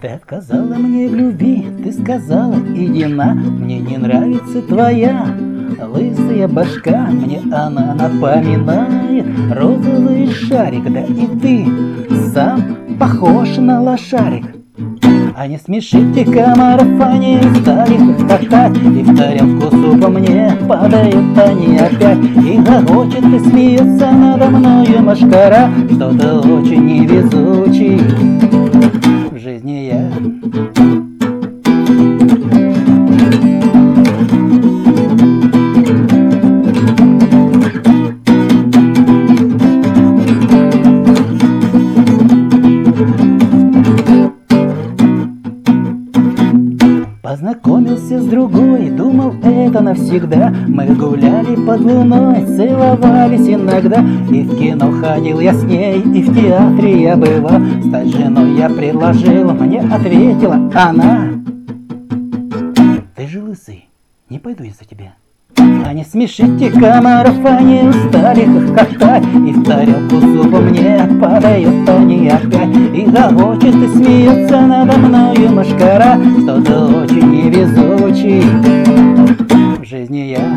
Ты отказала мне в любви, ты сказала, иди на, мне не нравится твоя лысая башка, мне она напоминает розовый шарик, да и ты сам похож на лошарик. А не смешите комаров, они стали хохотать И в тарелку супа мне падают они опять И гогочет и смеется надо мною машкара Что-то очень невезучий в Познакомился с другой, думал это навсегда. Мы гуляли под луной, целовались иногда. И в кино ходил я с ней, и в театре я бывал. Стать женой я предложил, мне ответила она. Ты же лысый, не пойду я за тебя а не смешите комаров, они устали хохотать И в тарелку супа мне падают немножко И захочет и смеется надо мною мошкара Что-то очень невезучий. В жизни я